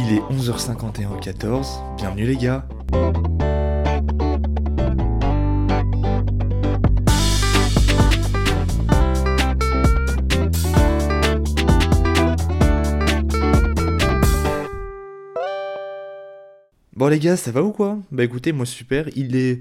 Il est 11h51 au 14. Bienvenue les gars. Bon les gars, ça va ou quoi? Bah écoutez, moi super, il est...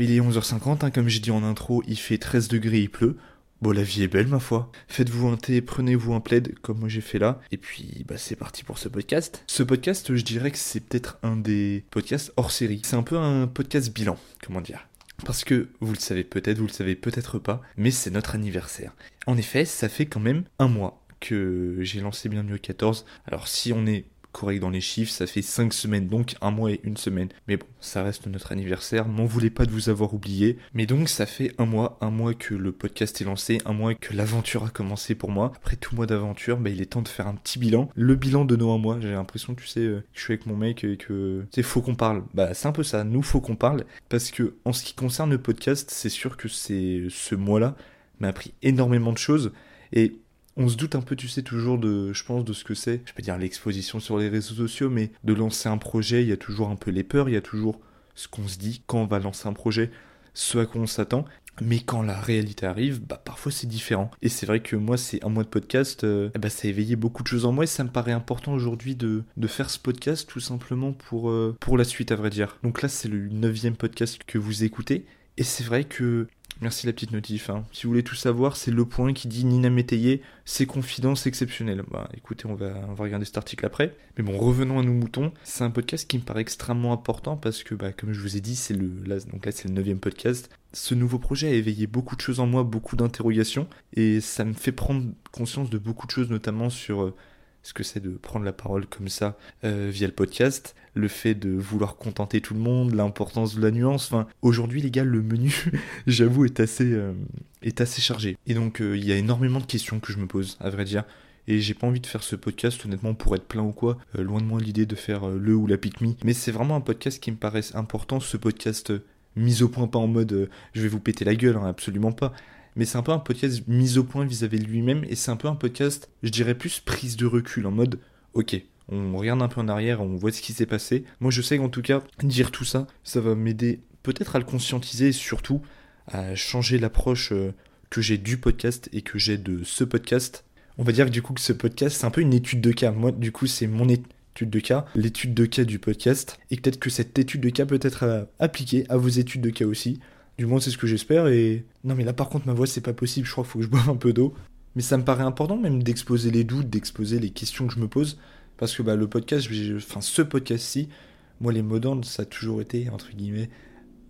Il est 11h50, hein, comme j'ai dit en intro, il fait 13 degrés, il pleut. Bon, la vie est belle, ma foi. Faites-vous un thé, prenez-vous un plaid, comme moi j'ai fait là. Et puis, bah, c'est parti pour ce podcast. Ce podcast, je dirais que c'est peut-être un des podcasts hors série. C'est un peu un podcast bilan, comment dire. Parce que, vous le savez peut-être, vous le savez peut-être pas, mais c'est notre anniversaire. En effet, ça fait quand même un mois que j'ai lancé Bienvenue au 14. Alors, si on est correct dans les chiffres, ça fait 5 semaines, donc un mois et une semaine. Mais bon, ça reste notre anniversaire, m'en voulez pas de vous avoir oublié. Mais donc ça fait un mois, un mois que le podcast est lancé, un mois que l'aventure a commencé pour moi. Après tout mois d'aventure, bah, il est temps de faire un petit bilan. Le bilan de nos un mois, j'ai l'impression, tu sais, euh, que je suis avec mon mec et que c'est faut qu'on parle. Bah c'est un peu ça, nous faut qu'on parle. Parce que en ce qui concerne le podcast, c'est sûr que c'est ce mois-là m'a appris énormément de choses. Et on se doute un peu, tu sais, toujours de, je pense, de ce que c'est, je peux dire l'exposition sur les réseaux sociaux, mais de lancer un projet, il y a toujours un peu les peurs, il y a toujours ce qu'on se dit quand on va lancer un projet, ce à quoi on s'attend. Mais quand la réalité arrive, bah parfois c'est différent. Et c'est vrai que moi, c'est un mois de podcast, euh, bah, ça a éveillé beaucoup de choses en moi et ça me paraît important aujourd'hui de, de, faire ce podcast tout simplement pour, euh, pour la suite, à vrai dire. Donc là, c'est le neuvième podcast que vous écoutez. Et c'est vrai que Merci la petite notif. Hein. Si vous voulez tout savoir, c'est le point qui dit Nina Métayer, ses confidences exceptionnelles. Bah écoutez, on va, on va regarder cet article après. Mais bon, revenons à nos moutons. C'est un podcast qui me paraît extrêmement important parce que, bah, comme je vous ai dit, c'est le, donc là, c'est le neuvième podcast. Ce nouveau projet a éveillé beaucoup de choses en moi, beaucoup d'interrogations, et ça me fait prendre conscience de beaucoup de choses, notamment sur euh, ce que c'est de prendre la parole comme ça euh, via le podcast, le fait de vouloir contenter tout le monde, l'importance de la nuance. Enfin, aujourd'hui, les gars, le menu, j'avoue, est assez, euh, est assez chargé. Et donc, euh, il y a énormément de questions que je me pose, à vrai dire. Et j'ai pas envie de faire ce podcast, honnêtement, pour être plein ou quoi. loin de moi l'idée de faire le ou la pique. Mais c'est vraiment un podcast qui me paraît important, ce podcast mis au point, pas en mode je vais vous péter la gueule, hein, absolument pas mais c'est un peu un podcast mis au point vis-à-vis de lui-même, et c'est un peu un podcast, je dirais plus prise de recul, en mode, ok, on regarde un peu en arrière, on voit ce qui s'est passé. Moi je sais qu'en tout cas, dire tout ça, ça va m'aider peut-être à le conscientiser, et surtout à changer l'approche euh, que j'ai du podcast et que j'ai de ce podcast. On va dire du coup que ce podcast, c'est un peu une étude de cas. Moi, du coup, c'est mon étude de cas, l'étude de cas du podcast, et peut-être que cette étude de cas peut être euh, appliquée à vos études de cas aussi. Du moins, c'est ce que j'espère. Et non, mais là, par contre, ma voix, c'est pas possible. Je crois qu'il faut que je boive un peu d'eau. Mais ça me paraît important même d'exposer les doutes, d'exposer les questions que je me pose. Parce que bah, le podcast, enfin, ce podcast-ci, moi, les mots d'ordre, ça a toujours été, entre guillemets,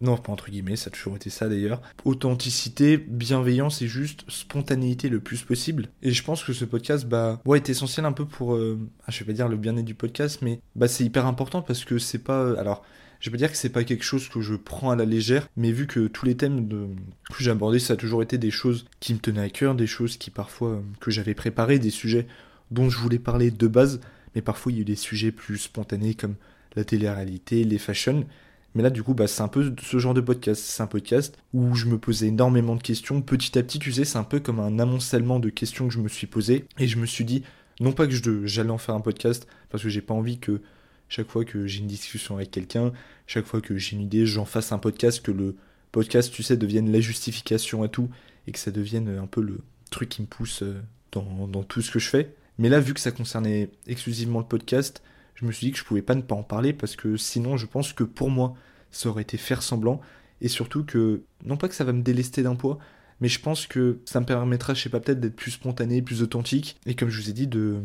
non, pas entre guillemets, ça a toujours été ça d'ailleurs. Authenticité, bienveillance et juste spontanéité le plus possible. Et je pense que ce podcast, bah, ouais, est essentiel un peu pour, euh, ah, je vais pas dire le bien-être du podcast, mais bah, c'est hyper important parce que c'est pas, euh, alors, je veux dire que c'est pas quelque chose que je prends à la légère, mais vu que tous les thèmes que j'ai abordés, ça a toujours été des choses qui me tenaient à cœur, des choses qui parfois euh, que j'avais préparées, des sujets dont je voulais parler de base, mais parfois il y a eu des sujets plus spontanés comme la télé-réalité, les fashions. Mais là, du coup, bah, c'est un peu ce genre de podcast. C'est un podcast où je me posais énormément de questions. Petit à petit, tu sais, c'est un peu comme un amoncellement de questions que je me suis posé. Et je me suis dit, non pas que j'allais en faire un podcast, parce que j'ai pas envie que chaque fois que j'ai une discussion avec quelqu'un, chaque fois que j'ai une idée, j'en fasse un podcast, que le podcast, tu sais, devienne la justification à tout, et que ça devienne un peu le truc qui me pousse euh, dans, dans tout ce que je fais. Mais là, vu que ça concernait exclusivement le podcast, je me suis dit que je pouvais pas ne pas en parler, parce que sinon, je pense que pour moi, ça aurait été faire semblant, et surtout que, non pas que ça va me délester d'un poids, mais je pense que ça me permettra, je sais pas, peut-être d'être plus spontané, plus authentique, et comme je vous ai dit, de,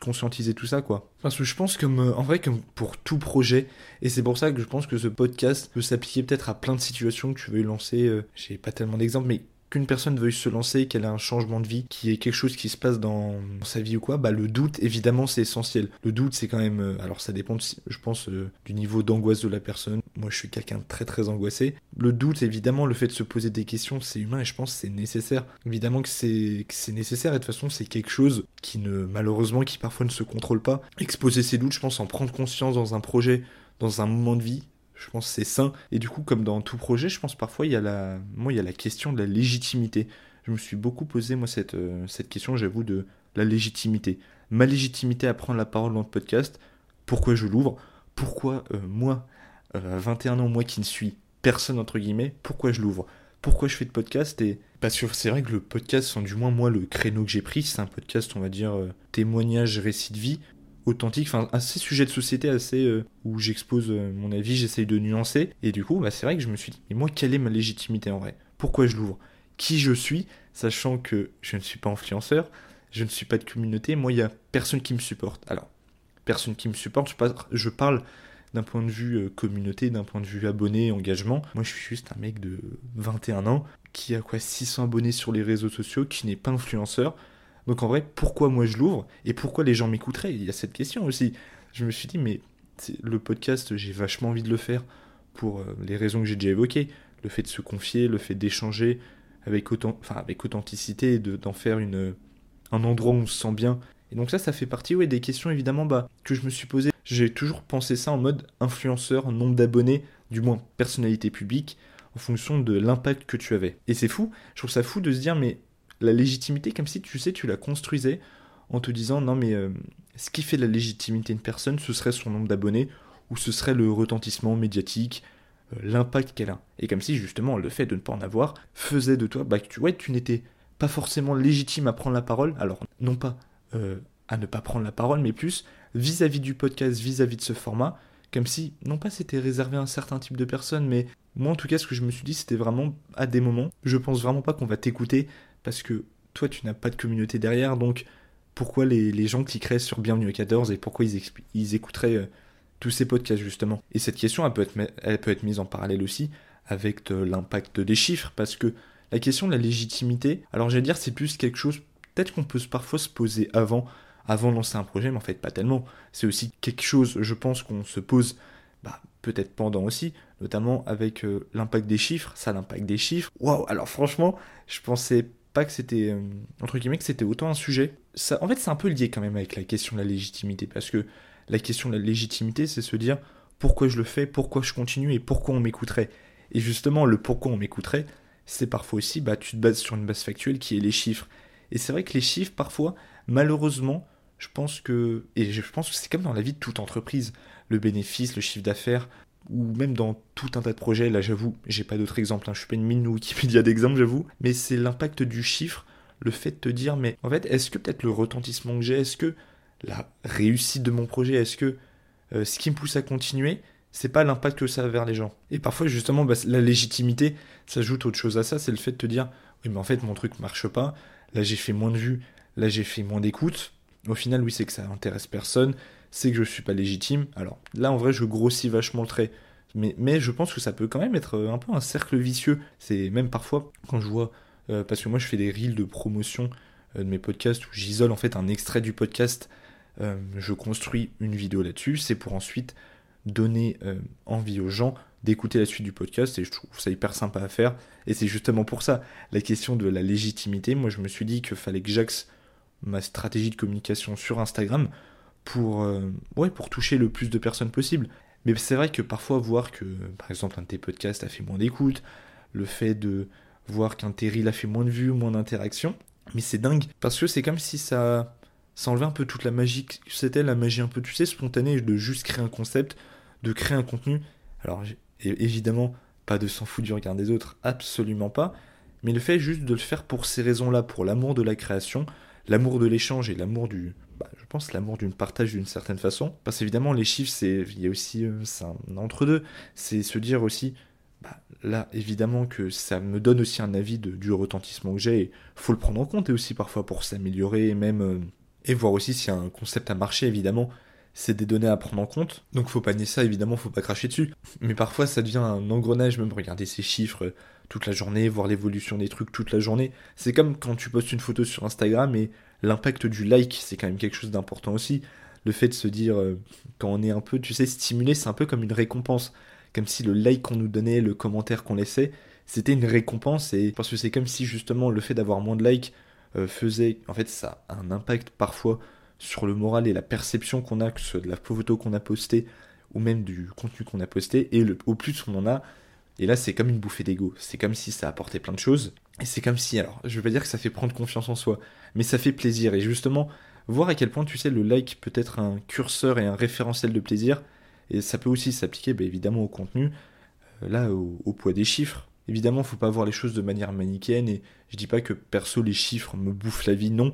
conscientiser tout ça quoi. Parce que je pense que en vrai comme pour tout projet et c'est pour ça que je pense que ce podcast peut s'appliquer peut-être à plein de situations que tu veux lancer, euh, j'ai pas tellement d'exemples mais qu'une personne veuille se lancer, qu'elle a un changement de vie, qui est quelque chose qui se passe dans sa vie ou quoi, bah le doute évidemment c'est essentiel. Le doute c'est quand même, euh, alors ça dépend, je pense, euh, du niveau d'angoisse de la personne. Moi je suis quelqu'un de très très angoissé. Le doute évidemment, le fait de se poser des questions c'est humain et je pense c'est nécessaire. Évidemment que c'est c'est nécessaire et de toute façon c'est quelque chose qui ne malheureusement qui parfois ne se contrôle pas. Exposer ses doutes, je pense en prendre conscience dans un projet, dans un moment de vie, je pense que c'est sain. Et du coup, comme dans tout projet, je pense parfois il y a la, moi, il y a la question de la légitimité. Je me suis beaucoup posé moi cette, euh, question, j'avoue, de la légitimité. Ma légitimité à prendre la parole dans le podcast, pourquoi je l'ouvre, pourquoi euh, moi, euh, à 21 ans, moi qui ne suis personne entre guillemets, pourquoi je l'ouvre? Pourquoi je fais de podcast? Et parce que c'est vrai que le podcast, sans du moins moi le créneau que j'ai pris, c'est un podcast on va dire euh, témoignage, récit de vie, authentique, enfin assez sujet de société, assez euh, où j'expose euh, mon avis, j'essaye de nuancer et du coup bah, c'est vrai que je me suis dit mais moi quelle est ma légitimité en vrai? Pourquoi je l'ouvre? Qui je suis, sachant que je ne suis pas influenceur, je ne suis pas de communauté, moi il y a personne qui me supporte. Alors personne qui me supporte, je parle d'un point de vue euh, communauté, d'un point de vue abonné, engagement. Moi, je suis juste un mec de 21 ans qui a quoi 600 abonnés sur les réseaux sociaux, qui n'est pas influenceur. Donc en vrai, pourquoi moi je l'ouvre et pourquoi les gens m'écouteraient? Il y a cette question aussi. Je me suis dit, mais le podcast, j'ai vachement envie de le faire pour euh, les raisons que j'ai déjà évoquées. Le fait de se confier, le fait d'échanger avec, autant, enfin, avec authenticité d'en faire une, un endroit où on se sent bien. Et donc ça, ça fait partie ouais, des questions évidemment bah, que je me suis posées j'ai toujours pensé ça en mode influenceur, nombre d'abonnés, du moins personnalité publique, en fonction de l'impact que tu avais. Et c'est fou, je trouve ça fou de se dire, mais la légitimité, comme si tu sais, tu la construisais en te disant, non mais euh, ce qui fait la légitimité d'une personne, ce serait son nombre d'abonnés, ou ce serait le retentissement médiatique, euh, l'impact qu'elle a. Et comme si justement le fait de ne pas en avoir faisait de toi, bah, tu, ouais, tu n'étais pas forcément légitime à prendre la parole, alors non pas euh, à ne pas prendre la parole, mais plus vis-à-vis du podcast, vis-à-vis de ce format, comme si, non pas c'était réservé à un certain type de personnes, mais moi en tout cas ce que je me suis dit c'était vraiment à des moments, je pense vraiment pas qu'on va t'écouter parce que toi tu n'as pas de communauté derrière, donc pourquoi les, gens cliqueraient sur Bienvenue à 14 et pourquoi ils, écouteraient euh, tous ces podcasts justement? Et cette question elle peut, être, elle peut être mise en parallèle aussi avec l'impact des chiffres parce que la question de la légitimité, alors j'allais dire c'est plus quelque chose peut-être qu'on peut parfois se poser avant avant de lancer un projet, mais en fait pas tellement. C'est aussi quelque chose, je pense, qu'on se pose bah, peut-être pendant aussi, notamment avec euh, l'impact des chiffres, ça l'impact des chiffres. Waouh, alors franchement, je pensais pas que c'était, euh, entre guillemets, que c'était autant un sujet. Ça, en fait, c'est un peu lié quand même avec la question de la légitimité, parce que la question de la légitimité, c'est se dire pourquoi je le fais, pourquoi je continue et pourquoi on m'écouterait. Et justement, le pourquoi on m'écouterait, c'est parfois aussi, bah, tu te bases sur une base factuelle qui est les chiffres. Et c'est vrai que les chiffres, parfois, malheureusement, je pense que, et je pense que c'est comme dans la vie de toute entreprise, le bénéfice, le chiffre d'affaires, ou même dans tout un tas de projets, là j'avoue, j'ai pas d'autres exemples, hein, je suis pas une mine Wikipédia d'exemples, j'avoue, mais c'est l'impact du chiffre, le fait de te dire, mais en fait, est-ce que peut-être le retentissement que j'ai, est-ce que la réussite de mon projet, est-ce que euh, ce qui me pousse à continuer, c'est pas l'impact que ça a vers les gens? Et parfois, justement, bah, la légitimité s'ajoute autre chose à ça, c'est le fait de te dire, oui, mais en fait, mon truc marche pas, là j'ai fait moins de vues, là j'ai fait moins d'écoute, au final, oui, c'est que ça intéresse personne, c'est que je suis pas légitime. Alors là, en vrai, je grossis vachement le trait. Mais, je pense que ça peut quand même être un peu un cercle vicieux. C'est même parfois, quand je vois, euh, parce que moi je fais des reels de promotion euh, de mes podcasts où j'isole en fait un extrait du podcast, euh, je construis une vidéo là-dessus, c'est pour ensuite donner envie aux gens d'écouter la suite du podcast et je trouve ça hyper sympa à faire. Et c'est justement pour ça, la question de la légitimité, moi je me suis dit qu'il fallait que j'axe ma stratégie de communication sur Instagram pour, euh, pour toucher le plus de personnes possible. Mais c'est vrai que parfois voir que, par exemple, un de tes podcasts a fait moins d'écoute, le fait de voir qu'un terril a fait moins de vues, moins d'interactions, mais c'est dingue, parce que c'est comme si ça, ça enlevait un peu toute la magie, c'était la magie un peu, tu sais, spontanée, de juste créer un concept, de créer un contenu. Alors, évidemment, pas de s'en foutre du regard des autres, absolument pas, mais le fait juste de le faire pour ces raisons-là, pour l'amour de la création, l'amour de l'échange et l'amour du, bah, je pense l'amour d'une partage d'une certaine façon. Parce qu'évidemment les chiffres, c'est, il y a aussi, euh, un entre deux. C'est se dire aussi, bah, là évidemment que ça me donne aussi un avis du retentissement que j'ai. Faut le prendre en compte et aussi parfois pour s'améliorer et même euh, et voir aussi s'il y a un concept à marcher évidemment. C'est des données à prendre en compte, donc faut pas nier ça, évidemment, faut pas cracher dessus. Mais parfois ça devient un engrenage, même regarder ces chiffres, toute la journée, voir l'évolution des trucs toute la journée. C'est comme quand tu postes une photo sur Instagram et l'impact du like, c'est quand même quelque chose d'important aussi. Le fait de se dire, euh, quand on est un peu, tu sais, stimulé, c'est un peu comme une récompense. Comme si le like qu'on nous donnait, le commentaire qu'on laissait, c'était une récompense. Et parce que c'est comme si justement le fait d'avoir moins de likes euh, faisait, en fait, ça a un impact parfois sur le moral et la perception qu'on a, que ce de la photo qu'on a postée ou même du contenu qu'on a posté. Et le, au plus on en a, et là, c'est comme une bouffée d'ego. C'est comme si ça apportait plein de choses. Et c'est comme si, alors, je veux pas dire que ça fait prendre confiance en soi, mais ça fait plaisir. Et justement, voir à quel point, tu sais, le like peut être un curseur et un référentiel de plaisir. Et ça peut aussi s'appliquer, bah, évidemment, au contenu, euh, là, au, poids des chiffres. Évidemment, faut pas voir les choses de manière manichéenne, et je dis pas que perso, les chiffres me bouffent la vie, non.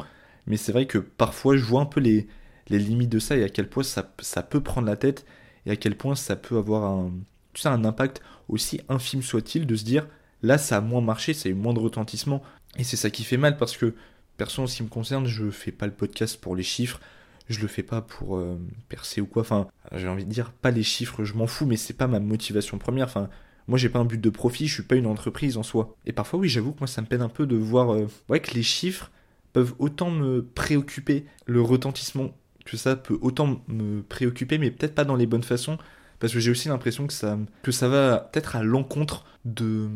Mais c'est vrai que parfois, je vois un peu les, limites de ça et à quel point ça, ça peut prendre la tête et à quel point ça peut avoir un, tu sais, un impact aussi infime soit-il de se dire là ça a moins marché, ça a eu moins de retentissement. Et c'est ça qui fait mal parce que, perso en ce qui me concerne, je fais pas le podcast pour les chiffres, je le fais pas pour euh, percer ou quoi. Enfin, j'ai envie de dire pas les chiffres, je m'en fous, mais c'est pas ma motivation première. Enfin, moi j'ai pas un but de profit, je suis pas une entreprise en soi. Et parfois oui, j'avoue que moi ça me peine un peu de voir euh, que les chiffres peuvent autant me préoccuper, le retentissement que ça peut autant me préoccuper, mais peut-être pas dans les bonnes façons, parce que j'ai aussi l'impression que ça, que ça va peut-être à l'encontre de,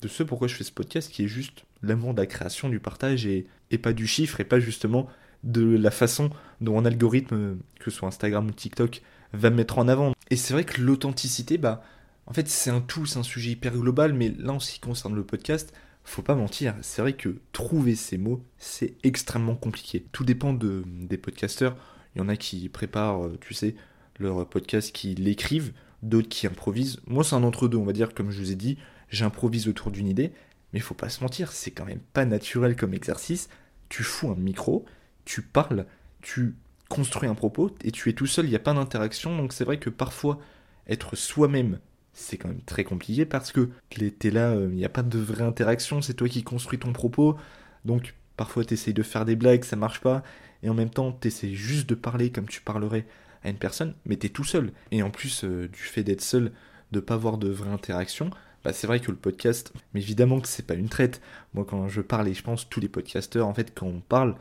de ce pourquoi je fais ce podcast, qui est juste l'amour de la création, du partage, et, pas du chiffre, et pas justement de la façon dont un algorithme, que ce soit Instagram ou TikTok, va me mettre en avant. Et c'est vrai que l'authenticité, bah, en fait, c'est un tout, c'est un sujet hyper global, mais là, en ce qui concerne le podcast, faut pas mentir, c'est vrai que trouver ces mots, c'est extrêmement compliqué. Tout dépend de, des podcasteurs. Il y en a qui préparent, euh, tu sais, leur podcast, qui l'écrivent, d'autres qui improvisent. Moi, c'est un entre-deux, on va dire, comme je vous ai dit, j'improvise autour d'une idée, mais faut pas se mentir, c'est quand même pas naturel comme exercice. Tu fous un micro, tu parles, tu construis un propos, et tu es tout seul, il n'y a pas d'interaction, donc c'est vrai que parfois, être soi-même, c'est quand même très compliqué parce que t'es là, euh, il n'y a pas de vraie interaction, c'est toi qui construis ton propos, donc parfois tu essayes de faire des blagues, ça marche pas, et en même temps tu essaies juste de parler comme tu parlerais à une personne, mais tu es tout seul. Et en plus euh, du fait d'être seul, de pas avoir de vraie interaction, bah c'est vrai que le podcast, mais évidemment que c'est pas une traite. Moi quand je parle, et je pense tous les podcasteurs, en fait quand on parle,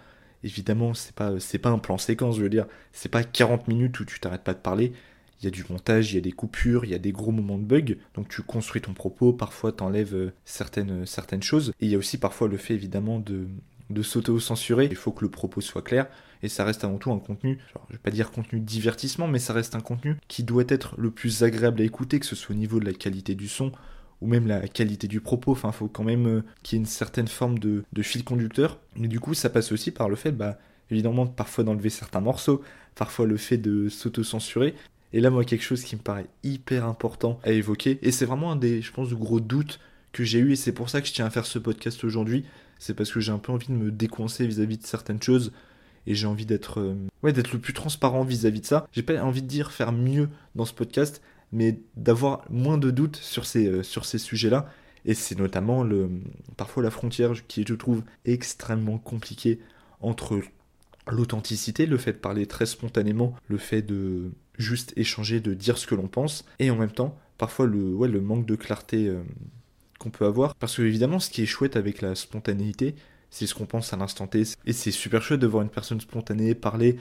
évidemment c'est pas, c'est pas un plan séquence, je veux dire, c'est pas 40 minutes où tu t'arrêtes pas de parler, il y a du montage, il y a des coupures, il y a des gros moments de bug. Donc tu construis ton propos, parfois t'enlèves euh, certaines, certaines choses. Et il y a aussi parfois le fait évidemment de, de s'auto-censurer. Il faut que le propos soit clair. Et ça reste avant tout un contenu, genre, je vais pas dire contenu divertissement, mais ça reste un contenu qui doit être le plus agréable à écouter, que ce soit au niveau de la qualité du son ou même la qualité du propos. Enfin, il faut quand même euh, qu'il y ait une certaine forme de, de, fil conducteur. Mais du coup, ça passe aussi par le fait, bah, évidemment, parfois d'enlever certains morceaux, parfois le fait de s'auto-censurer. Et là, moi, quelque chose qui me paraît hyper important à évoquer, et c'est vraiment un des, je pense, gros doutes que j'ai eu, et c'est pour ça que je tiens à faire ce podcast aujourd'hui, c'est parce que j'ai un peu envie de me décoincer vis-à-vis de certaines choses et j'ai envie d'être euh, ouais d'être le plus transparent vis-à-vis de ça. J'ai pas envie de dire faire mieux dans ce podcast, mais d'avoir moins de doutes sur ces euh, sur ces sujets-là. Et c'est notamment le parfois la frontière qui je trouve, extrêmement compliquée entre l'authenticité, le fait de parler très spontanément, le fait de juste échanger, de dire ce que l'on pense, et en même temps, parfois le, ouais, le manque de clarté euh, qu'on peut avoir. Parce que évidemment, ce qui est chouette avec la spontanéité, c'est ce qu'on pense à l'instant T. Et c'est super chouette de voir une personne spontanée parler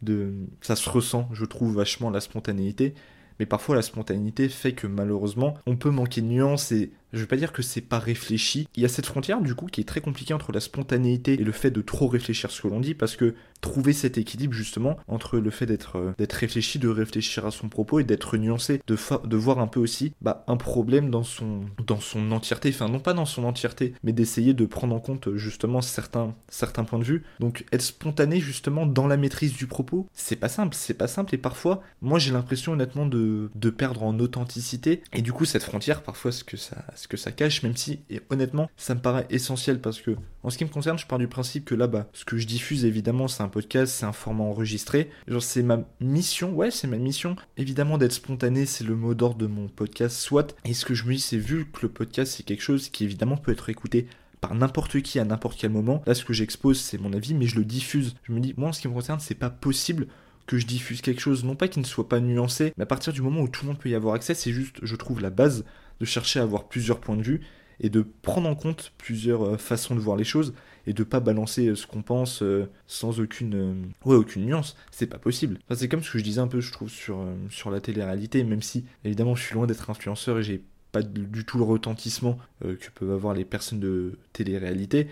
de... Ça se ressent, je trouve, vachement la spontanéité. Mais parfois, la spontanéité fait que malheureusement, on peut manquer de nuances et je veux pas dire que c'est pas réfléchi. Il y a cette frontière, du coup, qui est très compliquée entre la spontanéité et le fait de trop réfléchir ce que l'on dit parce que trouver cet équilibre justement entre le fait d'être euh, réfléchi, de réfléchir à son propos et d'être nuancé, de, de voir un peu aussi bah, un problème dans son, dans son entièreté, enfin non pas dans son entièreté, mais d'essayer de prendre en compte justement certains, certains points de vue. Donc être spontané justement dans la maîtrise du propos, c'est pas simple, c'est pas simple et parfois, moi j'ai l'impression honnêtement de, de perdre en authenticité et du coup cette frontière parfois ce que ça, ce que ça cache, même si et honnêtement ça me paraît essentiel parce que en ce qui me concerne je pars du principe que là bas ce que je diffuse évidemment c'est un podcast, c'est un format enregistré. Genre, c'est ma mission, ouais, c'est ma mission. Évidemment, d'être spontané, c'est le mot d'ordre de mon podcast, soit. Et ce que je me dis, c'est vu que le podcast, c'est quelque chose qui évidemment peut être écouté par n'importe qui à n'importe quel moment. Là, ce que j'expose, c'est mon avis, mais je le diffuse. Je me dis, moi, en ce qui me concerne, c'est pas possible que je diffuse quelque chose, non pas qu'il ne soit pas nuancé, mais à partir du moment où tout le monde peut y avoir accès, c'est juste, je trouve, la base de chercher à avoir plusieurs points de vue et de prendre en compte plusieurs euh, façons de voir les choses et de pas balancer euh, ce qu'on pense euh, sans aucune ouais aucune nuance. C'est pas possible. C'est comme ce que je disais un peu je trouve sur sur la télé-réalité même si évidemment je suis loin d'être influenceur et j'ai pas du tout le retentissement que peuvent avoir les personnes de télé-réalité.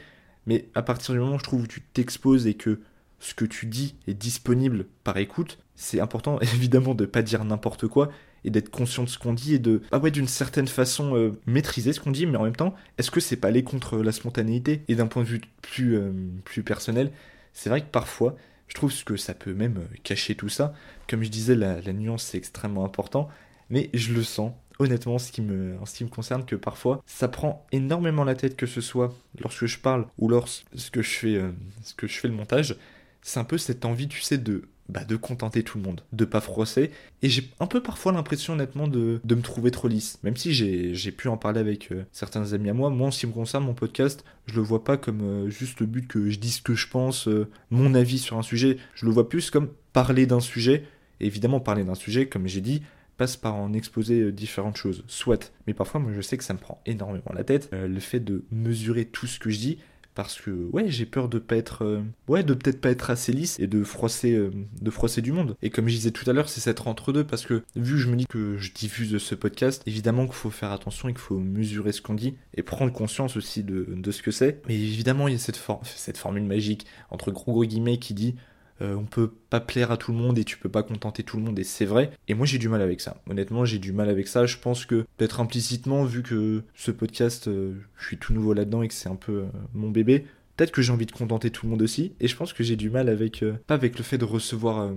Mais à partir du moment où je trouve où tu t'exposes et que ce que tu dis est disponible par écoute c'est important évidemment de pas dire n'importe quoi et d'être conscient de ce qu'on dit et de, ah ouais, d'une certaine façon euh, maîtriser ce qu'on dit, mais en même temps, est-ce que c'est pas aller contre la spontanéité? Et d'un point de vue plus, euh, plus personnel, c'est vrai que parfois, Je trouve que ça peut même euh, cacher tout ça. Comme je disais, la, nuance c'est extrêmement important, mais je le sens honnêtement, en ce qui me concerne, que parfois, ça prend énormément la tête, que ce soit lorsque je parle ou lorsque je fais, euh, ce que je fais le montage. C'est un peu cette envie, tu sais, de bah, de contenter tout le monde, de pas froisser. Et j'ai un peu parfois l'impression honnêtement de, de, me trouver trop lisse. Même si j'ai pu en parler avec euh, certains amis à moi, moi en ce qui me concerne, mon podcast, je le vois pas comme euh, juste le but que je dise ce que je pense, euh, mon avis sur un sujet. Je le vois plus comme parler d'un sujet. Et évidemment, parler d'un sujet, comme j'ai dit, passe par en exposer différentes choses. Soit. Mais parfois, moi je sais que ça me prend énormément la tête. le fait de mesurer tout ce que je dis parce que ouais j'ai peur de pas être euh, ouais de peut-être pas être assez lisse et de froisser euh, de froisser du monde. Et comme je disais tout à l'heure c'est cette entre deux parce que vu que je me dis que je diffuse ce podcast évidemment qu'il faut faire attention et qu'il faut mesurer ce qu'on dit et prendre conscience aussi de, ce que c'est. Mais évidemment il y a cette, cette formule magique entre gros gros guillemets qui dit euh, on peut pas plaire à tout le monde et tu peux pas contenter tout le monde et c'est vrai. Et moi j'ai du mal avec ça. Honnêtement j'ai du mal avec ça. Je pense que peut-être implicitement vu que ce podcast euh, je suis tout nouveau là-dedans et que c'est un peu euh, mon bébé, peut-être que j'ai envie de contenter tout le monde aussi. Et je pense que j'ai du mal avec pas avec le fait de recevoir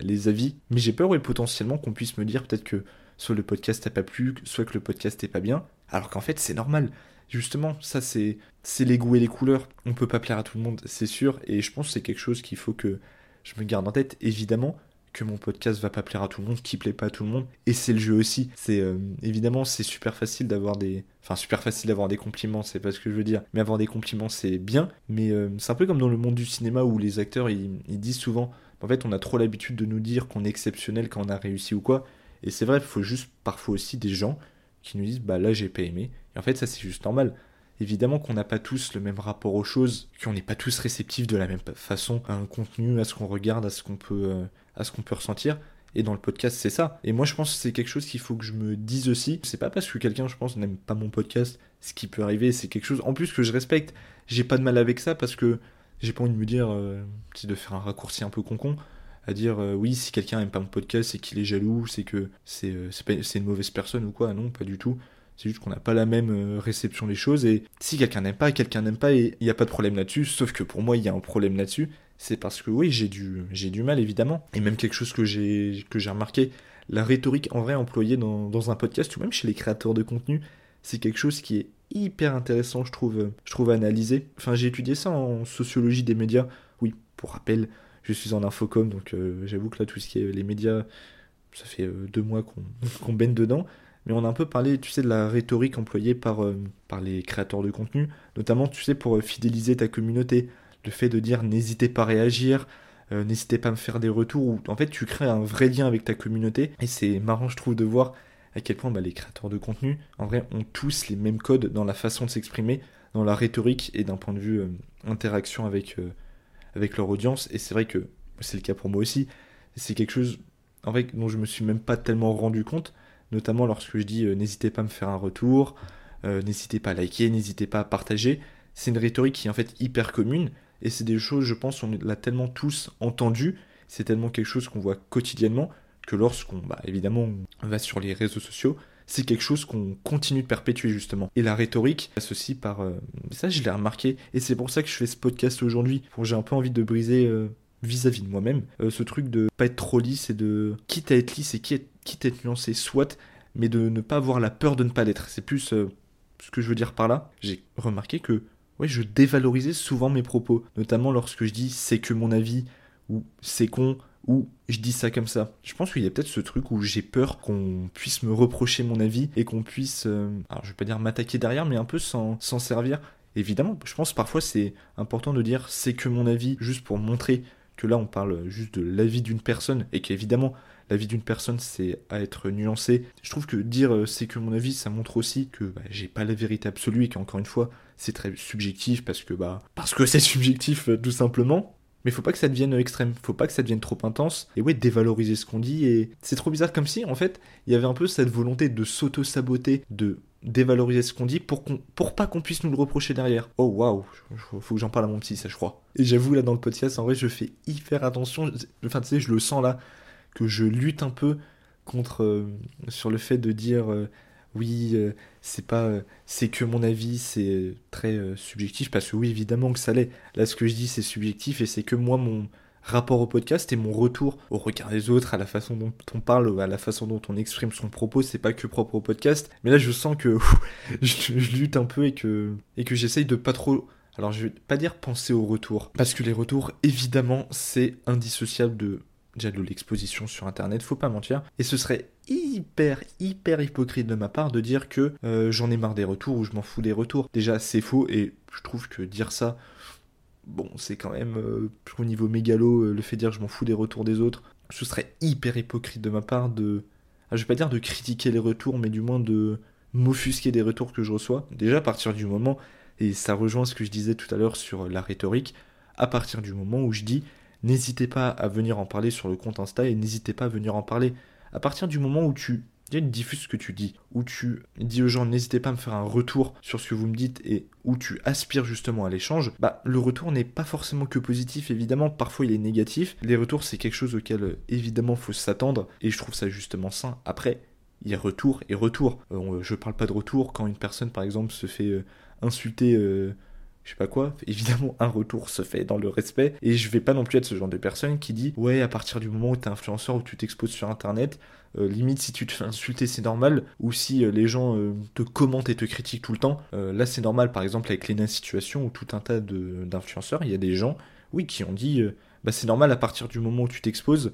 les avis, mais j'ai peur potentiellement qu'on puisse me dire peut-être que soit le podcast t'a pas plu, soit que le podcast est pas bien. Alors qu'en fait c'est normal justement, ça c'est c'est les goûts et les couleurs. On peut pas plaire à tout le monde, c'est sûr, et je pense que c'est quelque chose qu'il faut que je me garde en tête, évidemment, que mon podcast va pas plaire à tout le monde, qui plaît pas à tout le monde, et c'est le jeu aussi. C'est euh, évidemment c'est super facile d'avoir des, enfin super facile d'avoir des compliments, c'est pas ce que je veux dire, mais avoir des compliments c'est bien, mais euh, c'est un peu comme dans le monde du cinéma où les acteurs ils, disent souvent, en fait on a trop l'habitude de nous dire qu'on est exceptionnel quand on a réussi ou quoi, et c'est vrai, il faut juste parfois aussi des gens qui nous disent bah là j'ai pas aimé, et en fait ça c'est juste normal. Évidemment qu'on n'a pas tous le même rapport aux choses, qu'on n'est pas tous réceptifs de la même façon à un contenu, à ce qu'on regarde, à ce qu'on peut, euh, à ce qu'on peut ressentir. Et dans le podcast, c'est ça. Et moi, je pense que c'est quelque chose qu'il faut que je me dise aussi. C'est pas parce que quelqu'un, je pense, n'aime pas mon podcast, ce qui peut arriver, c'est quelque chose, en plus, que je respecte. J'ai pas de mal avec ça parce que j'ai pas envie de me dire, euh, de faire un raccourci un peu concon, à dire, euh, oui, si quelqu'un aime pas mon podcast, c'est qu'il est jaloux, c'est que c'est une mauvaise personne ou quoi. Non, pas du tout. C'est juste qu'on n'a pas la même euh, réception des choses. Et si quelqu'un n'aime pas, quelqu'un n'aime pas, et il n'y a pas de problème là-dessus. Sauf que pour moi, il y a un problème là-dessus. C'est parce que oui, j'ai du, j'ai du mal évidemment. Et même quelque chose que j'ai, que j'ai remarqué, la rhétorique en vrai employée dans, un podcast ou même chez les créateurs de contenu, c'est quelque chose qui est hyper intéressant, je trouve, je trouve à analyser. Enfin, j'ai étudié ça en sociologie des médias. Oui, pour rappel, je suis en infocom, donc euh, j'avoue que là, tout ce qui est les médias, ça fait euh, deux mois qu'on baigne dedans mais on a un peu parlé, tu sais, de la rhétorique employée par, euh, par les créateurs de contenu, notamment, tu sais, pour euh, fidéliser ta communauté. Le fait de dire n'hésitez pas à réagir, euh, n'hésitez pas à me faire des retours, ou en fait, tu crées un vrai lien avec ta communauté, et c'est marrant, je trouve, de voir à quel point bah, les créateurs de contenu, en vrai, ont tous les mêmes codes dans la façon de s'exprimer, dans la rhétorique et d'un point de vue interaction avec, avec leur audience, et c'est vrai que c'est le cas pour moi aussi, c'est quelque chose en fait, dont je me suis même pas tellement rendu compte, notamment lorsque je dis euh, n'hésitez pas à me faire un retour, euh, n'hésitez pas à liker, n'hésitez pas à partager. C'est une rhétorique qui en fait hyper commune et c'est des choses, je pense, on l'a tellement tous entendu, c'est tellement quelque chose qu'on voit quotidiennement que lorsqu'on, bah, évidemment, va sur les réseaux sociaux, c'est quelque chose qu'on continue de perpétuer justement. Et la rhétorique aussi par... Euh, ça, je l'ai remarqué, et c'est pour ça que je fais ce podcast aujourd'hui, pour j'ai un peu envie de briser vis-à-vis de moi-même ce truc de pas être trop lisse et de... Quitte à être lisse et quitte quitte à être nuancé, soit, mais de ne pas avoir la peur de ne pas l'être. C'est plus euh, ce que je veux dire par là. J'ai remarqué que ouais, je dévalorisais souvent mes propos, notamment lorsque je dis c'est que mon avis, ou c'est con, ou je dis ça comme ça. Je pense qu'il y a peut-être ce truc où j'ai peur qu'on puisse me reprocher mon avis et qu'on puisse, euh, alors je vais pas dire m'attaquer derrière, mais un peu s'en servir. Évidemment, je pense parfois c'est important de dire c'est que mon avis, juste pour montrer que là on parle juste de l'avis d'une personne et qu'évidemment la vie d'une personne, c'est à être nuancé. Je trouve que dire euh, c'est que mon avis, ça montre aussi que bah, j'ai pas la vérité absolue et qu'encore une fois, c'est très subjectif parce que bah parce que c'est subjectif euh, tout simplement. Mais faut pas que ça devienne extrême, faut pas que ça devienne trop intense, et ouais, dévaloriser ce qu'on dit, et c'est trop bizarre comme si, en fait, il y avait un peu cette volonté de s'auto-saboter, de dévaloriser ce qu'on dit pour, qu'on, pour pas qu'on puisse nous le reprocher derrière. Oh waouh, faut que j'en parle à mon petit, ça je crois. Et j'avoue, là dans le podcast, en vrai, je fais hyper attention, enfin tu sais, je le sens là, que je lutte un peu contre euh, sur le fait de dire euh, oui euh, c'est pas c'est que mon avis c'est très subjectif parce que oui évidemment que ça l'est là ce que je dis c'est subjectif et c'est que moi mon rapport au podcast et mon retour au regard des autres, à la façon dont on parle, à la façon dont on exprime son propos, c'est pas que propre au podcast. Mais là, je sens que je, lutte un peu et que, et j'essaye de pas trop. Alors, je vais pas dire penser au retour, parce que les retours, évidemment, c'est indissociable de déjà l'exposition sur internet, faut pas mentir. Et ce serait hyper, hyper hypocrite de ma part de dire que euh, j'en ai marre des retours ou je m'en fous des retours. Déjà, c'est faux et je trouve que dire ça bon, c'est quand même euh, au niveau mégalo, euh, le fait de dire je m'en fous des retours des autres, ce serait hyper hypocrite de ma part de. Ah, je vais pas dire de critiquer les retours, mais du moins de m'offusquer des retours que je reçois. Déjà à partir du moment, et ça rejoint ce que je disais tout à l'heure sur la rhétorique, à partir du moment où je dis n'hésitez pas à venir en parler sur le compte Insta et n'hésitez pas à venir en parler. À partir du moment où tu une diffuse ce que tu dis, où tu dis aux gens n'hésitez pas à me faire un retour sur ce que vous me dites et où tu aspires justement à l'échange, bah le retour n'est pas forcément que positif, évidemment, parfois il est négatif. Les retours c'est quelque chose auquel évidemment faut s'attendre et je trouve ça justement sain. Après, il y a retour et retour. Euh, je parle pas de retour quand une personne par exemple se fait euh, insulter euh, je sais pas quoi, évidemment un retour se fait dans le respect et je vais pas non plus être ce genre de personne qui dit ouais à partir du moment où t'es influenceur ou tu t'exposes sur internet, euh, limite si tu te fais insulter c'est normal ou si euh, les gens euh, te commentent et te critiquent tout le temps, là c'est normal par exemple avec Lena Situation ou tout un tas d'influenceurs, il y a des gens oui qui ont dit bah c'est normal à partir du moment où tu t'exposes,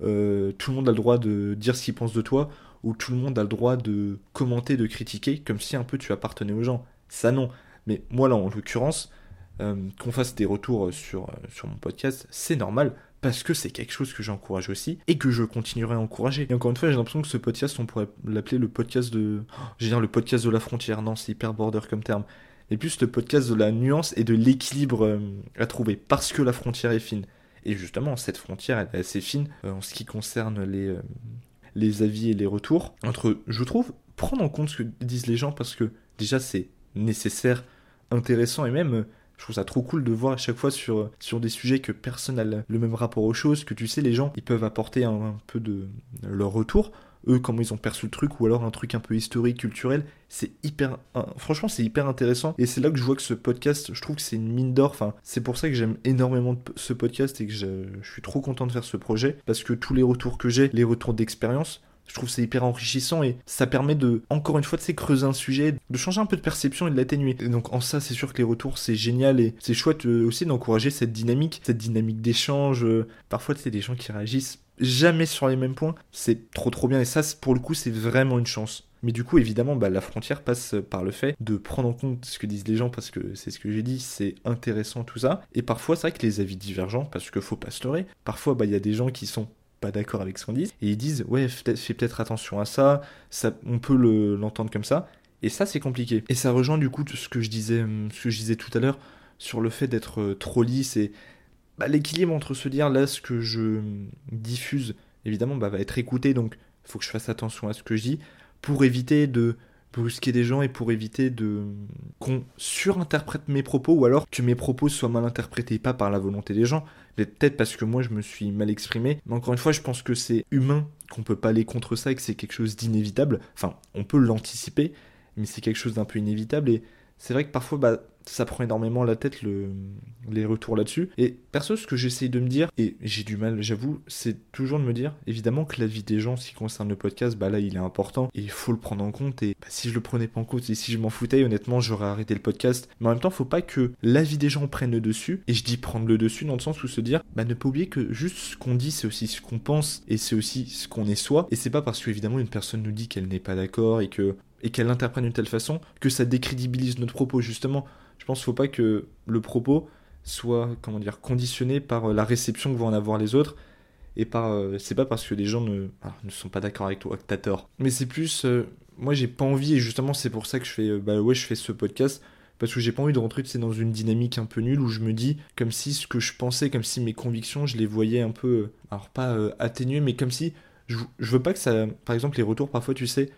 tout le monde a le droit de dire ce qu'il pense de toi ou tout le monde a le droit de commenter, de critiquer comme si un peu tu appartenais aux gens. Ça non. Mais moi là, en l'occurrence, euh, qu'on fasse des retours sur, euh, sur mon podcast, c'est normal parce que c'est quelque chose que j'encourage aussi et que je continuerai à encourager. Et encore une fois, j'ai l'impression que ce podcast, on pourrait l'appeler le podcast de. Oh, j'ai dire le podcast de la frontière. Non, c'est hyper border comme terme. Et plus le podcast de la nuance et de l'équilibre euh, à trouver parce que la frontière est fine. Et justement, cette frontière, elle est assez fine en ce qui concerne les, les avis et les retours. Entre, je trouve, prendre en compte ce que disent les gens parce que déjà, c'est nécessaire intéressant et même euh, je trouve ça trop cool de voir à chaque fois sur, des sujets que personne n'a le même rapport aux choses, que tu sais, les gens, ils peuvent apporter un, peu de leur retour, eux, comment ils ont perçu le truc, ou alors un truc un peu historique, culturel. C'est hyper, franchement, c'est hyper intéressant. Et c'est là que je vois que ce podcast, je trouve que c'est une mine d'or. C'est pour ça que j'aime énormément ce podcast et que je suis trop content de faire ce projet, parce que tous les retours que j'ai, les retours d'expérience, je trouve c'est hyper enrichissant et ça permet de, encore une fois, de creuser un sujet, de changer un peu de perception et de l'atténuer. Et donc en ça, c'est sûr que les retours, c'est génial et c'est chouette euh, aussi d'encourager cette dynamique, cette dynamique d'échange. Euh, parfois, c'est des gens qui réagissent jamais sur les mêmes points. C'est trop trop bien et ça, pour le coup, c'est vraiment une chance. Mais du coup, évidemment, bah, la frontière passe par le fait de prendre en compte ce que disent les gens, parce que c'est ce que j'ai dit, c'est intéressant tout ça. Et parfois, c'est vrai que les avis divergents, parce que faut pas se leurrer, parfois, bah, il y a des gens qui sont d'accord avec ce qu'on dit, et ils disent ouais fais peut-être attention à ça, ça on peut l'entendre comme ça, et ça c'est compliqué. Et ça rejoint du coup ce que je disais, hum, ce que je disais tout à l'heure sur le fait d'être euh, trop lisse et bah, l'équilibre entre se dire là ce que je diffuse évidemment bah, va être écouté donc faut que je fasse attention à ce que je dis pour éviter de brusquer des gens et pour éviter de qu'on surinterprète mes propos ou alors que mes propos soient mal interprétés pas par la volonté des gens mais peut-être parce que moi je me suis mal exprimé. Mais encore une fois je pense que c'est humain qu'on peut pas aller contre ça et que c'est quelque chose d'inévitable. Enfin on peut l'anticiper mais c'est quelque chose d'un peu inévitable. Et c'est vrai que parfois bah ça prend énormément la tête le, les retours là-dessus. Et perso, ce que j'essaye de me dire, et j'ai du mal, j'avoue, c'est toujours de me dire, évidemment que la vie des gens, qui concerne le podcast, bah là, il est important et il faut le prendre en compte. Et bah, si je le prenais pas en compte et si je m'en foutais, honnêtement, j'aurais arrêté le podcast. Mais en même temps, faut pas que la vie des gens prenne le dessus. Et je dis prendre le dessus dans le sens où se dire, bah ne pas oublier que juste ce qu'on dit, c'est aussi ce qu'on pense et c'est aussi ce qu'on est soi. Et c'est pas parce que évidemment une personne nous dit qu'elle n'est pas d'accord et que et qu'elle l'interprète d'une telle façon que ça décrédibilise notre propos justement. Je pense qu'il ne faut pas que le propos soit comment dire conditionné par euh, la réception que vont en avoir les autres et par euh, c'est pas parce que les gens ne, ah, ne sont pas d'accord avec toi que t'as tort. Mais c'est plus euh, moi j'ai pas envie et justement c'est pour ça que je fais bah ouais je fais ce podcast parce que j'ai pas envie de rentrer dans une dynamique un peu nulle où je me dis comme si ce que je pensais comme si mes convictions je les voyais un peu alors pas atténuées mais comme si je, je veux pas que ça par exemple les retours parfois tu sais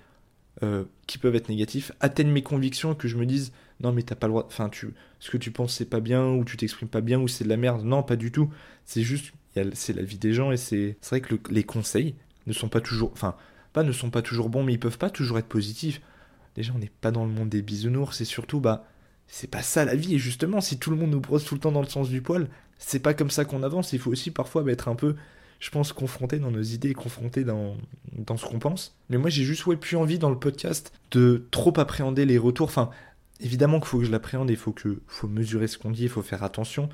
qui peuvent être négatifs atteignent mes convictions et que je me dise non mais t'as pas le droit enfin tu ce que tu penses c'est pas bien ou tu t'exprimes pas bien ou c'est de la merde non pas du tout c'est juste c'est la vie des gens et c'est vrai que les conseils ne sont pas toujours enfin pas ne sont pas toujours bons mais ils peuvent pas toujours être positifs déjà on n'est pas dans le monde des bisounours c'est surtout bah c'est pas ça la vie et justement si tout le monde nous brosse tout le temps dans le sens du poil c'est pas comme ça qu'on avance. Il faut aussi parfois être un peu, je pense, confronté dans nos idées, confronté dans, dans ce qu'on pense. Mais moi, j'ai juste ouais, plus envie dans le podcast de trop appréhender les retours. Enfin, évidemment qu'il faut que je l'appréhende, il faut, que, faut mesurer ce qu'on dit, il faut faire attention.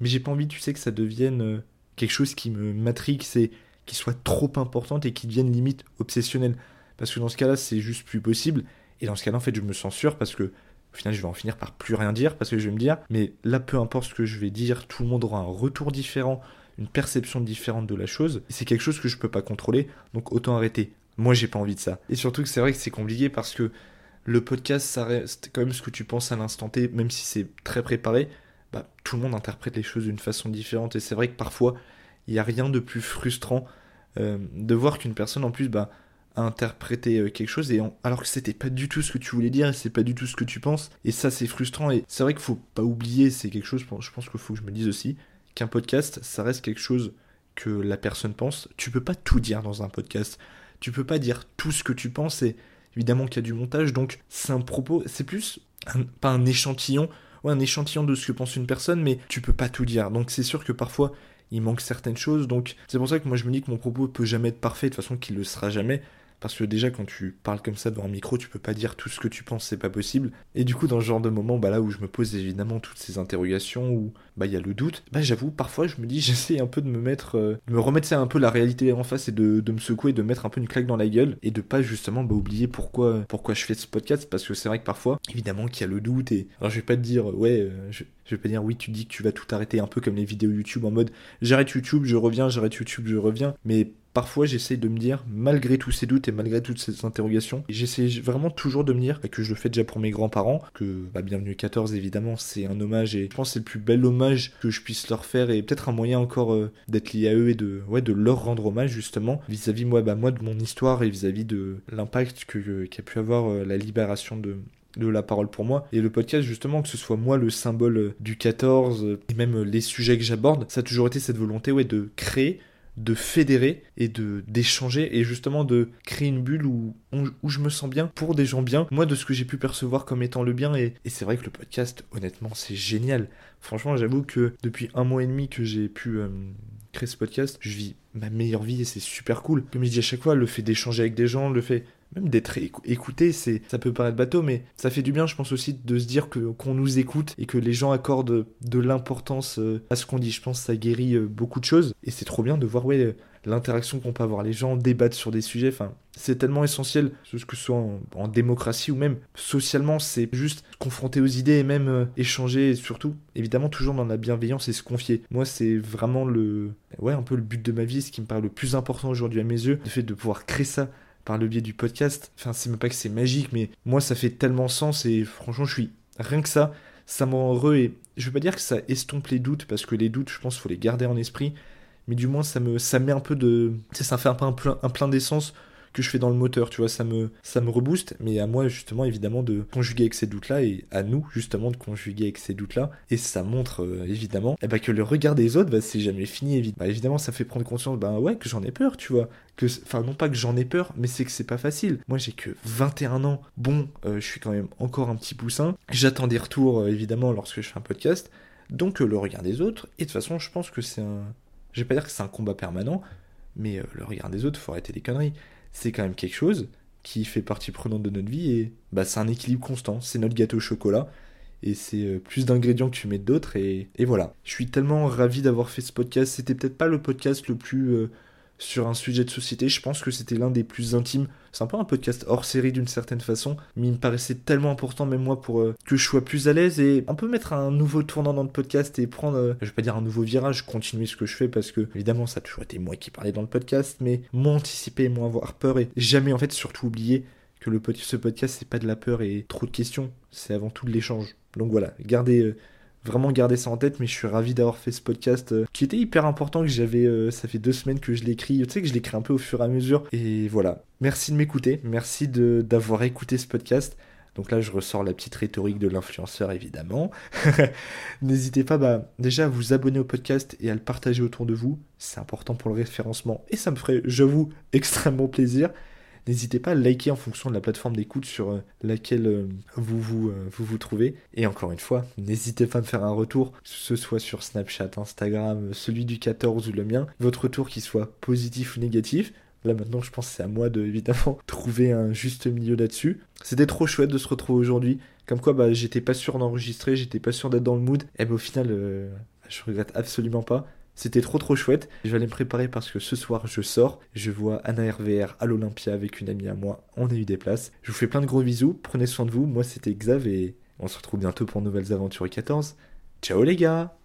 Mais j'ai pas envie, tu sais, que ça devienne euh, quelque chose qui me matrique, c'est qui soit trop importante et qui devienne limite obsessionnel. Parce que dans ce cas-là, c'est juste plus possible. Et dans ce cas-là, en fait, je me censure parce que au final, je vais en finir par plus rien dire parce que je vais me dire, mais là, peu importe ce que je vais dire, tout le monde aura un retour différent, une perception différente de la chose. Et c'est quelque chose que je peux pas contrôler, donc autant arrêter. Moi, j'ai pas envie de ça. Et surtout que c'est vrai que c'est compliqué parce que le podcast, ça reste quand même ce que tu penses à l'instant T, même si c'est très préparé. Bah, tout le monde interprète les choses d'une façon différente. Et c'est vrai que parfois, il n'y a rien de plus frustrant euh, de voir qu'une personne, en plus, bah, a interprété euh, quelque chose et alors que c'était pas du tout ce que tu voulais dire et c'est pas du tout ce que tu penses et ça c'est frustrant et c'est vrai qu'il faut pas oublier c'est quelque chose je pense qu'il faut que je me dise aussi qu'un podcast ça reste quelque chose que la personne pense tu peux pas tout dire dans un podcast tu peux pas dire tout ce que tu penses et évidemment qu'il y a du montage donc c'est un propos c'est plus pas un échantillon ouais un échantillon de ce que pense une personne mais tu peux pas tout dire. Donc c'est sûr que parfois il manque certaines choses donc c'est pour ça que moi je me dis que mon propos peut jamais être parfait de toute façon qu'il le sera jamais parce que déjà, quand tu parles comme ça devant un micro, tu peux pas dire tout ce que tu penses, c'est pas possible. Et du coup, dans ce genre de moment, bah là où je me pose évidemment toutes ces interrogations, où bah il y a le doute, bah j'avoue, parfois je me dis, j'essaie un peu de me mettre, euh, de me remettre ça un peu la réalité en face et de, me secouer, de mettre un peu une claque dans la gueule et de pas justement bah, oublier pourquoi, pourquoi je fais ce podcast, parce que c'est vrai que parfois, évidemment qu'il y a le doute et alors je vais pas te dire, ouais, euh, je, je vais pas dire oui, tu dis que tu vas tout arrêter, un peu comme les vidéos YouTube en mode j'arrête YouTube, je reviens, j'arrête YouTube, je reviens, mais parfois j'essaye de me dire, malgré tous ces doutes et malgré toutes ces interrogations, j'essaie vraiment toujours de me dire que je le fais déjà pour mes grands-parents, que bah, Bienvenue 14 évidemment c'est un hommage et je pense que c'est le plus bel hommage que je puisse leur faire et peut-être un moyen encore euh, d'être lié à eux et de, leur rendre hommage justement vis-à-vis moi, bah, moi de mon histoire et vis-à-vis de l'impact qu'a pu avoir euh, la libération de, la parole pour moi. Et le podcast, justement, que ce soit moi le symbole euh, du 14 et même les sujets que j'aborde, ça a toujours été cette volonté de créer de fédérer et de d'échanger et justement de créer une bulle où, où je me sens bien pour des gens bien, moi de ce que j'ai pu percevoir comme étant le bien et, c'est vrai que le podcast honnêtement c'est génial. Franchement j'avoue que depuis un mois et demi que j'ai pu euh, créer ce podcast, je vis ma meilleure vie et c'est super cool. Comme je dis à chaque fois, le fait d'échanger avec des gens, le fait même d'être écouté, c'est ça peut paraître bateau, mais ça fait du bien, je pense aussi, de se dire que qu'on nous écoute et que les gens accordent de l'importance euh, à ce qu'on dit. Je pense que ça guérit euh, beaucoup de choses et c'est trop bien de voir ouais l'interaction qu'on peut avoir, les gens débattent sur des sujets. Enfin, c'est tellement essentiel, que ce soit en, démocratie ou même socialement, c'est juste confronter aux idées et même euh, échanger et surtout, évidemment, toujours dans la bienveillance et se confier. Moi, c'est vraiment le, ouais, un peu le but de ma vie, ce qui me paraît le plus important aujourd'hui à mes yeux, le fait de pouvoir créer ça par le biais du podcast. Enfin, c'est même pas que c'est magique, mais moi, ça fait tellement sens et franchement, je suis rien que ça, ça me rend heureux et je veux pas dire que ça estompe les doutes parce que les doutes, je pense, faut les garder en esprit, mais du moins, ça me, ça met un peu de, sais, ça fait un peu un plein d'essence que je fais dans le moteur, tu vois, ça me, ça me rebooste, mais à moi justement évidemment de conjuguer avec ces doutes-là et à nous justement de conjuguer avec ces doutes-là, et ça montre euh, évidemment eh ben, que le regard des autres, bah, c'est jamais fini, évidemment. Bah, évidemment ça fait prendre conscience, bah ouais, que j'en ai peur, tu vois, que, enfin non pas que j'en ai peur, mais c'est que c'est pas facile. Moi j'ai que 21 ans, bon, euh, je suis quand même encore un petit poussin, j'attends des retours euh, évidemment lorsque je fais un podcast, donc le regard des autres, et de toute façon je pense que c'est un... Je vais pas dire que c'est un combat permanent, mais le regard des autres, faut arrêter les conneries c'est quand même quelque chose qui fait partie prenante de notre vie et bah, c'est un équilibre constant. C'est notre gâteau au chocolat et c'est euh, plus d'ingrédients que tu mets d'autres et, voilà. Je suis tellement ravi d'avoir fait ce podcast. C'était peut-être pas le podcast le plus euh, sur un sujet de société. Je pense que c'était l'un des plus intimes. C'est un peu un podcast hors série d'une certaine façon, mais il me paraissait tellement important, même moi, pour euh, que je sois plus à l'aise et un peu mettre un nouveau tournant dans le podcast et prendre, euh, je vais pas dire un nouveau virage, continuer ce que je fais parce que évidemment ça a toujours été moi qui parlais dans le podcast, mais moins anticiper, moins avoir peur et jamais en fait surtout oublier que le, ce podcast c'est pas de la peur et trop de questions, c'est avant tout de l'échange. Donc voilà, gardez euh, vraiment garder ça en tête, mais je suis ravi d'avoir fait ce podcast euh, qui était hyper important, que j'avais, euh, ça fait deux semaines que je l'écris, tu sais que je l'écris un peu au fur et à mesure, et voilà. Merci de m'écouter, merci d'avoir écouté ce podcast. Donc là, je ressors la petite rhétorique de l'influenceur, évidemment. N'hésitez pas bah, déjà à vous abonner au podcast et à le partager autour de vous. C'est important pour le référencement et ça me ferait, j'avoue, extrêmement plaisir. N'hésitez pas à liker en fonction de la plateforme d'écoute sur euh, laquelle euh, vous vous, euh, vous vous trouvez. Et encore une fois, n'hésitez pas à me faire un retour, que ce soit sur Snapchat, Instagram, celui du 14 ou le mien. Votre retour qui soit positif ou négatif. Là maintenant, je pense que c'est à moi de évidemment trouver un juste milieu là-dessus. C'était trop chouette de se retrouver aujourd'hui. Comme quoi, bah, j'étais pas sûr d'enregistrer, j'étais pas sûr d'être dans le mood. Et bah, au final, je regrette absolument pas. C'était trop trop chouette. Je vais aller me préparer parce que ce soir je sors. Je vois Anna RVR à l'Olympia avec une amie à moi. On a eu des places. Je vous fais plein de gros bisous. Prenez soin de vous. Moi c'était Xav et on se retrouve bientôt pour nouvelles aventures 14. Ciao les gars